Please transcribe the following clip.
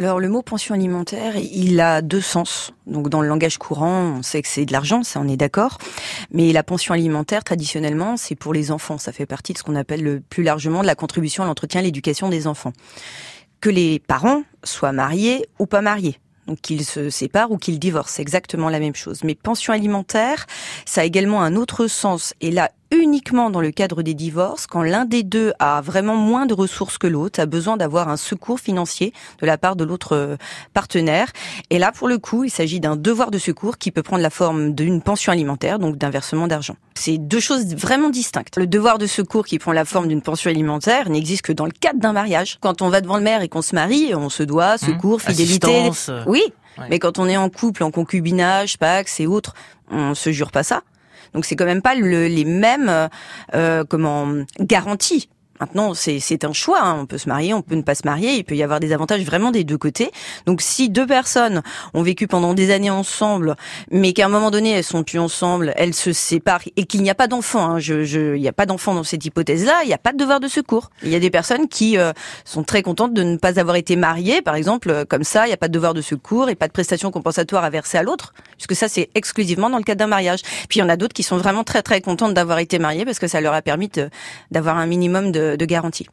alors le mot pension alimentaire, il a deux sens. Donc dans le langage courant, on sait que c'est de l'argent, ça on est d'accord. Mais la pension alimentaire, traditionnellement, c'est pour les enfants. Ça fait partie de ce qu'on appelle le plus largement de la contribution à l'entretien et l'éducation des enfants. Que les parents soient mariés ou pas mariés donc qu'ils se séparent ou qu'ils divorcent, c'est exactement la même chose. Mais pension alimentaire, ça a également un autre sens. Et là, uniquement dans le cadre des divorces, quand l'un des deux a vraiment moins de ressources que l'autre, a besoin d'avoir un secours financier de la part de l'autre euh, partenaire. Et là, pour le coup, il s'agit d'un devoir de secours qui peut prendre la forme d'une pension alimentaire, donc d'un versement d'argent. C'est deux choses vraiment distinctes. Le devoir de secours qui prend la forme d'une pension alimentaire n'existe que dans le cadre d'un mariage. Quand on va devant le maire et qu'on se marie, on se doit mmh. secours, fidélité. Oui, mais quand on est en couple, en concubinage, pax et autres, on se jure pas ça. Donc c'est quand même pas les mêmes euh, euh, comment garanties. Maintenant, c'est un choix. Hein. On peut se marier, on peut ne pas se marier. Il peut y avoir des avantages vraiment des deux côtés. Donc, si deux personnes ont vécu pendant des années ensemble, mais qu'à un moment donné elles sont plus ensemble, elles se séparent et qu'il n'y a pas d'enfant, hein, je, je, il n'y a pas d'enfant dans cette hypothèse-là, il n'y a pas de devoir de secours. Il y a des personnes qui euh, sont très contentes de ne pas avoir été mariées, par exemple, euh, comme ça, il n'y a pas de devoir de secours et pas de prestation compensatoire à verser à l'autre, puisque ça c'est exclusivement dans le cadre d'un mariage. Puis il y en a d'autres qui sont vraiment très très contentes d'avoir été mariées parce que ça leur a permis d'avoir un minimum de garantie.